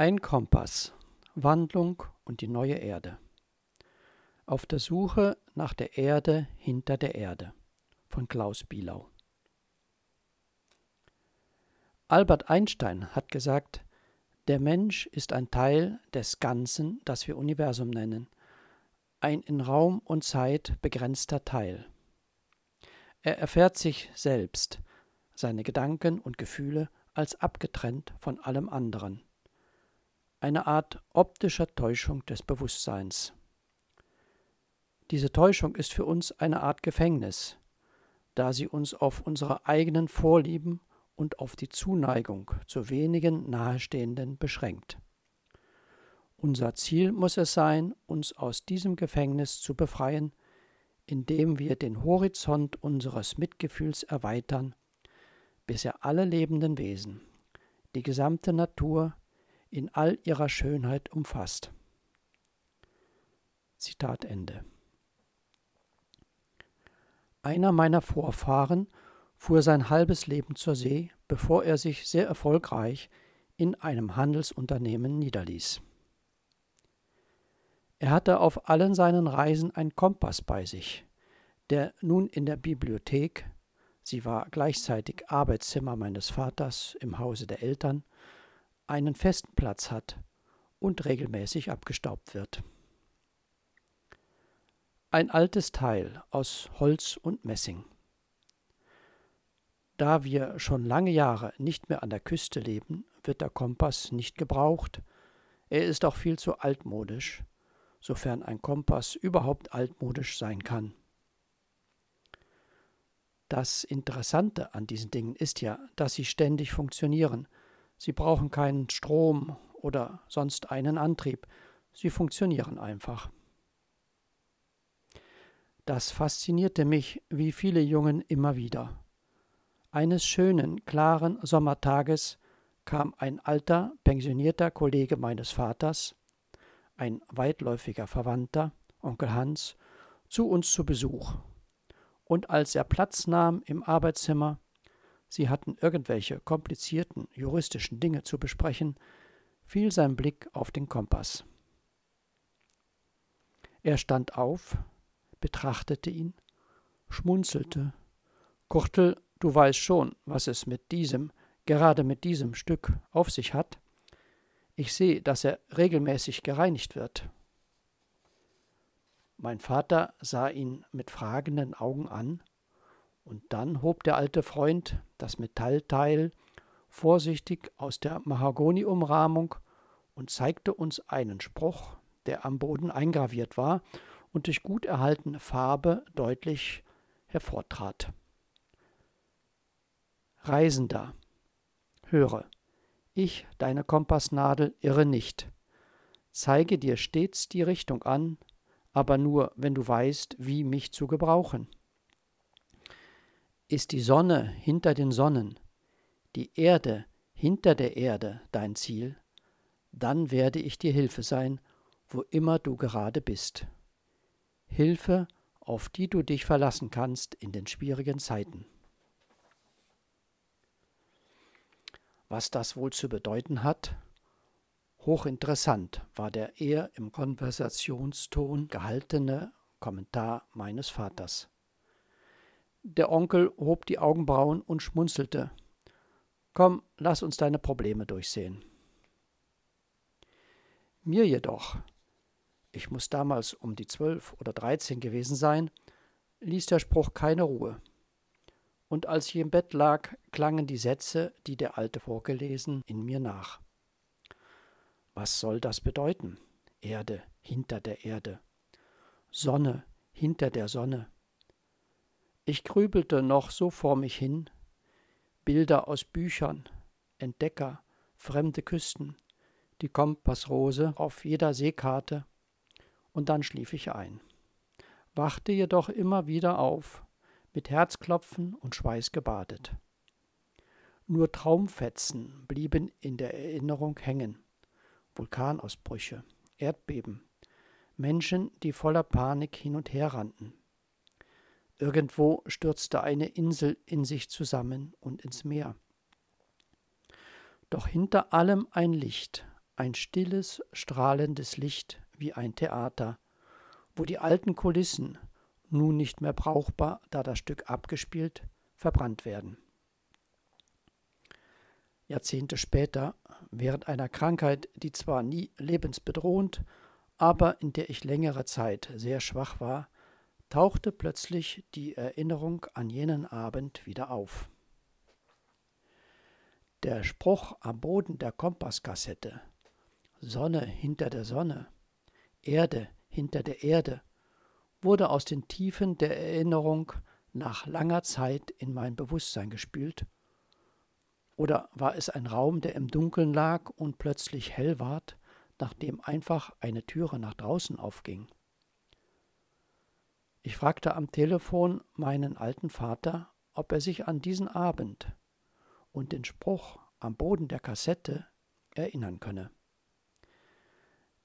Ein Kompass. Wandlung und die neue Erde. Auf der Suche nach der Erde hinter der Erde von Klaus Bielau. Albert Einstein hat gesagt, der Mensch ist ein Teil des Ganzen, das wir Universum nennen, ein in Raum und Zeit begrenzter Teil. Er erfährt sich selbst, seine Gedanken und Gefühle als abgetrennt von allem anderen. Eine Art optischer Täuschung des Bewusstseins. Diese Täuschung ist für uns eine Art Gefängnis, da sie uns auf unsere eigenen Vorlieben und auf die Zuneigung zu wenigen Nahestehenden beschränkt. Unser Ziel muss es sein, uns aus diesem Gefängnis zu befreien, indem wir den Horizont unseres Mitgefühls erweitern, bis er alle lebenden Wesen, die gesamte Natur in all ihrer Schönheit umfasst. Zitat Ende. Einer meiner Vorfahren fuhr sein halbes Leben zur See, bevor er sich sehr erfolgreich in einem Handelsunternehmen niederließ. Er hatte auf allen seinen Reisen einen Kompass bei sich, der nun in der Bibliothek, sie war gleichzeitig Arbeitszimmer meines Vaters im Hause der Eltern, einen festen Platz hat und regelmäßig abgestaubt wird. Ein altes Teil aus Holz und Messing. Da wir schon lange Jahre nicht mehr an der Küste leben, wird der Kompass nicht gebraucht. Er ist auch viel zu altmodisch sofern ein Kompass überhaupt altmodisch sein kann. Das Interessante an diesen Dingen ist ja, dass sie ständig funktionieren. Sie brauchen keinen Strom oder sonst einen Antrieb. Sie funktionieren einfach. Das faszinierte mich wie viele Jungen immer wieder. Eines schönen, klaren Sommertages kam ein alter, pensionierter Kollege meines Vaters, ein weitläufiger Verwandter, Onkel Hans, zu uns zu Besuch. Und als er Platz nahm im Arbeitszimmer, sie hatten irgendwelche komplizierten juristischen Dinge zu besprechen, fiel sein Blick auf den Kompass. Er stand auf, betrachtete ihn, schmunzelte. Kurtel, du weißt schon, was es mit diesem, gerade mit diesem Stück auf sich hat. Ich sehe, dass er regelmäßig gereinigt wird. Mein Vater sah ihn mit fragenden Augen an, und dann hob der alte Freund das Metallteil vorsichtig aus der Mahagoniumrahmung und zeigte uns einen Spruch, der am Boden eingraviert war und durch gut erhaltene Farbe deutlich hervortrat. Reisender, höre, ich, deine Kompassnadel, irre nicht. Zeige dir stets die Richtung an, aber nur, wenn du weißt, wie mich zu gebrauchen. Ist die Sonne hinter den Sonnen, die Erde hinter der Erde dein Ziel, dann werde ich dir Hilfe sein, wo immer du gerade bist. Hilfe, auf die du dich verlassen kannst in den schwierigen Zeiten. Was das wohl zu bedeuten hat? Hochinteressant war der eher im Konversationston gehaltene Kommentar meines Vaters. Der Onkel hob die Augenbrauen und schmunzelte. Komm, lass uns deine Probleme durchsehen. Mir jedoch, ich muss damals um die zwölf oder dreizehn gewesen sein, ließ der Spruch keine Ruhe und als ich im Bett lag, klangen die Sätze, die der Alte vorgelesen, in mir nach. Was soll das bedeuten? Erde hinter der Erde. Sonne hinter der Sonne. Ich grübelte noch so vor mich hin. Bilder aus Büchern, Entdecker, fremde Küsten, die Kompassrose auf jeder Seekarte, und dann schlief ich ein. Wachte jedoch immer wieder auf, mit Herzklopfen und Schweiß gebadet. Nur Traumfetzen blieben in der Erinnerung hängen. Vulkanausbrüche, Erdbeben, Menschen, die voller Panik hin und her rannten. Irgendwo stürzte eine Insel in sich zusammen und ins Meer. Doch hinter allem ein Licht, ein stilles, strahlendes Licht wie ein Theater, wo die alten Kulissen, nun nicht mehr brauchbar, da das Stück abgespielt, verbrannt werden. Jahrzehnte später, während einer Krankheit, die zwar nie lebensbedrohend, aber in der ich längere Zeit sehr schwach war, tauchte plötzlich die Erinnerung an jenen Abend wieder auf. Der Spruch am Boden der Kompasskassette Sonne hinter der Sonne, Erde hinter der Erde wurde aus den Tiefen der Erinnerung nach langer Zeit in mein Bewusstsein gespült? Oder war es ein Raum, der im Dunkeln lag und plötzlich hell ward, nachdem einfach eine Türe nach draußen aufging? Ich fragte am Telefon meinen alten Vater, ob er sich an diesen Abend und den Spruch am Boden der Kassette erinnern könne.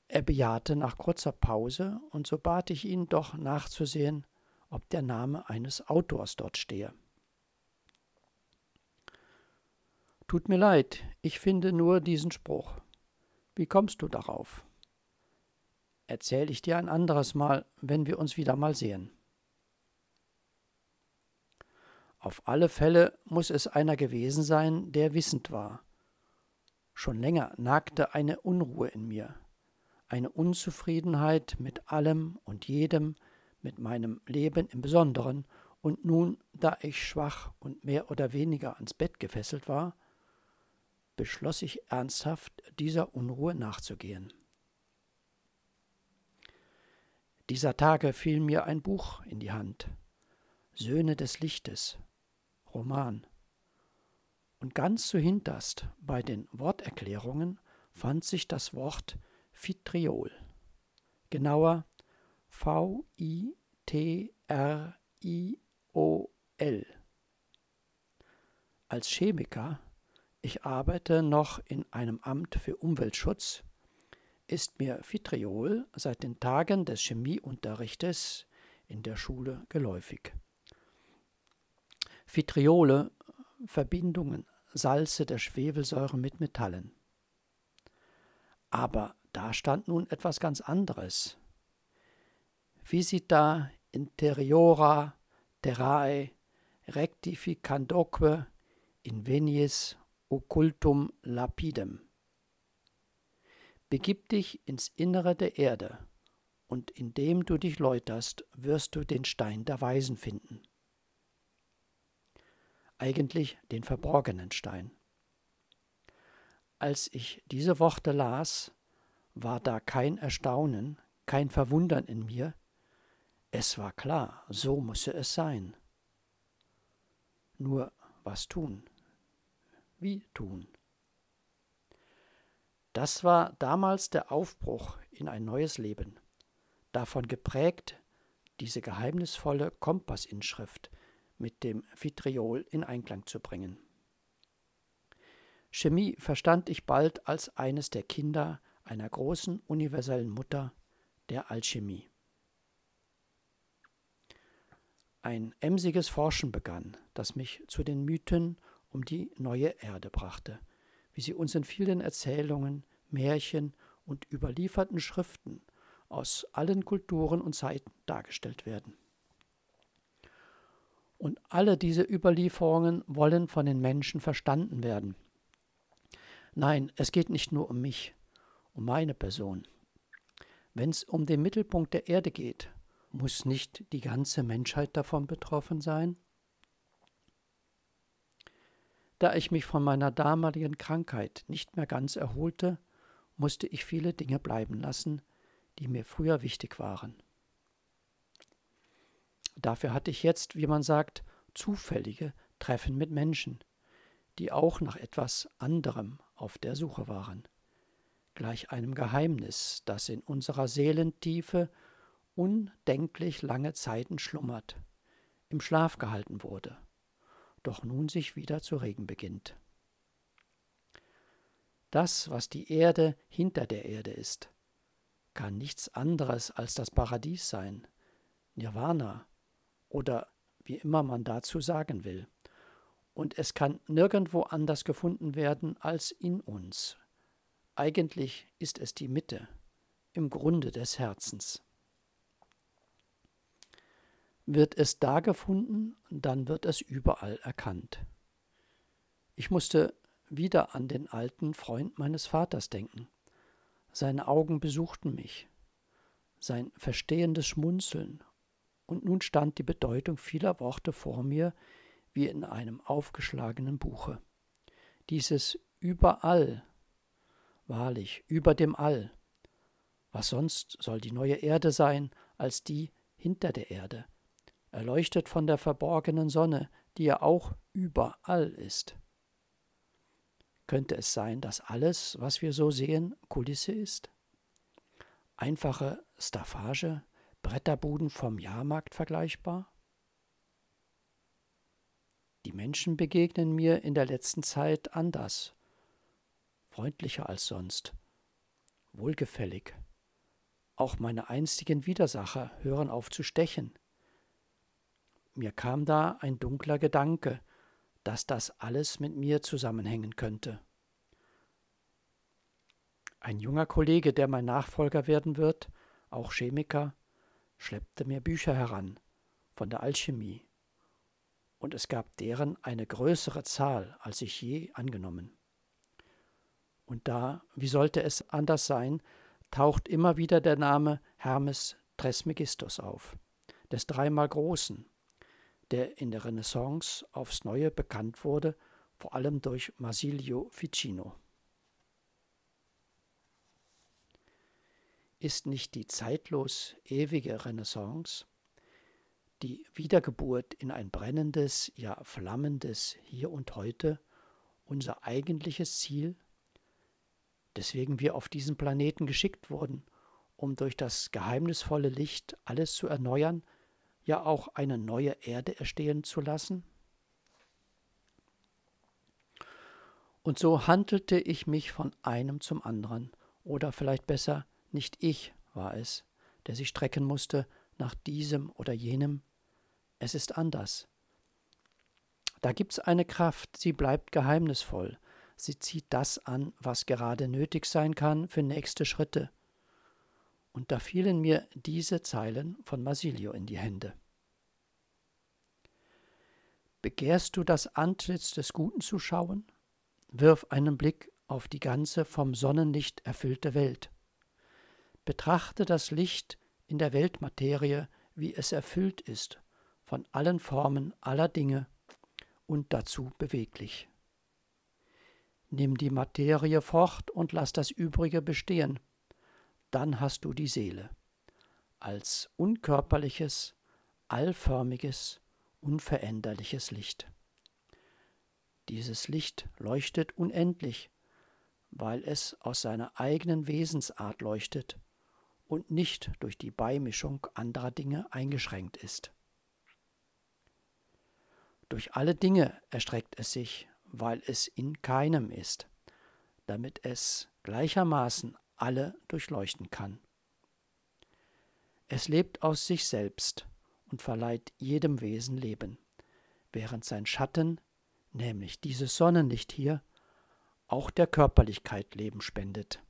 Er bejahte nach kurzer Pause, und so bat ich ihn doch nachzusehen, ob der Name eines Autors dort stehe. Tut mir leid, ich finde nur diesen Spruch. Wie kommst du darauf? Erzähl ich dir ein anderes Mal, wenn wir uns wieder mal sehen. Auf alle Fälle muss es einer gewesen sein, der wissend war. Schon länger nagte eine Unruhe in mir, eine Unzufriedenheit mit allem und jedem, mit meinem Leben im Besonderen, und nun, da ich schwach und mehr oder weniger ans Bett gefesselt war, beschloss ich ernsthaft, dieser Unruhe nachzugehen. Dieser Tage fiel mir ein Buch in die Hand, Söhne des Lichtes, Roman. Und ganz zuhinterst bei den Worterklärungen fand sich das Wort Vitriol, genauer V-I-T-R-I-O-L. Als Chemiker, ich arbeite noch in einem Amt für Umweltschutz, ist mir Vitriol seit den Tagen des Chemieunterrichtes in der Schule geläufig. Vitriole, Verbindungen, Salze der Schwefelsäure mit Metallen. Aber da stand nun etwas ganz anderes. Visita interiora terrae rectificandoque invenies occultum lapidem. Begib dich ins Innere der Erde, und indem du dich läuterst, wirst du den Stein der Weisen finden. Eigentlich den verborgenen Stein. Als ich diese Worte las, war da kein Erstaunen, kein Verwundern in mir, es war klar, so müsse es sein. Nur was tun? Wie tun? Das war damals der Aufbruch in ein neues Leben, davon geprägt, diese geheimnisvolle Kompassinschrift mit dem Vitriol in Einklang zu bringen. Chemie verstand ich bald als eines der Kinder einer großen universellen Mutter, der Alchemie. Ein emsiges Forschen begann, das mich zu den Mythen um die neue Erde brachte, wie sie uns in vielen Erzählungen, Märchen und überlieferten Schriften aus allen Kulturen und Zeiten dargestellt werden. Und alle diese Überlieferungen wollen von den Menschen verstanden werden. Nein, es geht nicht nur um mich, um meine Person. Wenn es um den Mittelpunkt der Erde geht, muss nicht die ganze Menschheit davon betroffen sein? Da ich mich von meiner damaligen Krankheit nicht mehr ganz erholte, musste ich viele Dinge bleiben lassen, die mir früher wichtig waren. Dafür hatte ich jetzt, wie man sagt, zufällige Treffen mit Menschen, die auch nach etwas anderem auf der Suche waren, gleich einem Geheimnis, das in unserer Seelentiefe undenklich lange Zeiten schlummert, im Schlaf gehalten wurde, doch nun sich wieder zu regen beginnt. Das, was die Erde hinter der Erde ist, kann nichts anderes als das Paradies sein, Nirvana oder wie immer man dazu sagen will. Und es kann nirgendwo anders gefunden werden als in uns, eigentlich ist es die Mitte im Grunde des Herzens. Wird es da gefunden, dann wird es überall erkannt. Ich musste wieder an den alten Freund meines Vaters denken. Seine Augen besuchten mich, sein verstehendes Schmunzeln, und nun stand die Bedeutung vieler Worte vor mir wie in einem aufgeschlagenen Buche. Dieses überall, wahrlich, über dem All. Was sonst soll die neue Erde sein als die hinter der Erde, erleuchtet von der verborgenen Sonne, die ja auch überall ist. Könnte es sein, dass alles, was wir so sehen, Kulisse ist? Einfache Staffage, Bretterbuden vom Jahrmarkt vergleichbar? Die Menschen begegnen mir in der letzten Zeit anders, freundlicher als sonst, wohlgefällig. Auch meine einstigen Widersacher hören auf zu stechen. Mir kam da ein dunkler Gedanke, dass das alles mit mir zusammenhängen könnte. Ein junger Kollege, der mein Nachfolger werden wird, auch Chemiker, schleppte mir Bücher heran von der Alchemie, und es gab deren eine größere Zahl, als ich je angenommen. Und da, wie sollte es anders sein, taucht immer wieder der Name Hermes Trismegistus auf, des dreimal Großen, der in der Renaissance aufs Neue bekannt wurde, vor allem durch Marsilio Ficino. Ist nicht die zeitlos ewige Renaissance, die Wiedergeburt in ein brennendes, ja flammendes Hier und Heute unser eigentliches Ziel, deswegen wir auf diesen Planeten geschickt wurden, um durch das geheimnisvolle Licht alles zu erneuern, ja auch eine neue Erde erstehen zu lassen? Und so handelte ich mich von einem zum anderen, oder vielleicht besser, nicht ich war es, der sich strecken musste nach diesem oder jenem. Es ist anders. Da gibt's eine Kraft, sie bleibt geheimnisvoll, sie zieht das an, was gerade nötig sein kann für nächste Schritte. Und da fielen mir diese Zeilen von Masilio in die Hände. Begehrst du das Antlitz des Guten zu schauen? Wirf einen Blick auf die ganze vom Sonnenlicht erfüllte Welt. Betrachte das Licht in der Weltmaterie, wie es erfüllt ist von allen Formen aller Dinge und dazu beweglich. Nimm die Materie fort und lass das Übrige bestehen, dann hast du die Seele als unkörperliches, allförmiges, unveränderliches Licht. Dieses Licht leuchtet unendlich, weil es aus seiner eigenen Wesensart leuchtet und nicht durch die Beimischung anderer Dinge eingeschränkt ist. Durch alle Dinge erstreckt es sich, weil es in keinem ist, damit es gleichermaßen alle durchleuchten kann. Es lebt aus sich selbst und verleiht jedem Wesen Leben, während sein Schatten, nämlich dieses Sonnenlicht hier, auch der Körperlichkeit Leben spendet.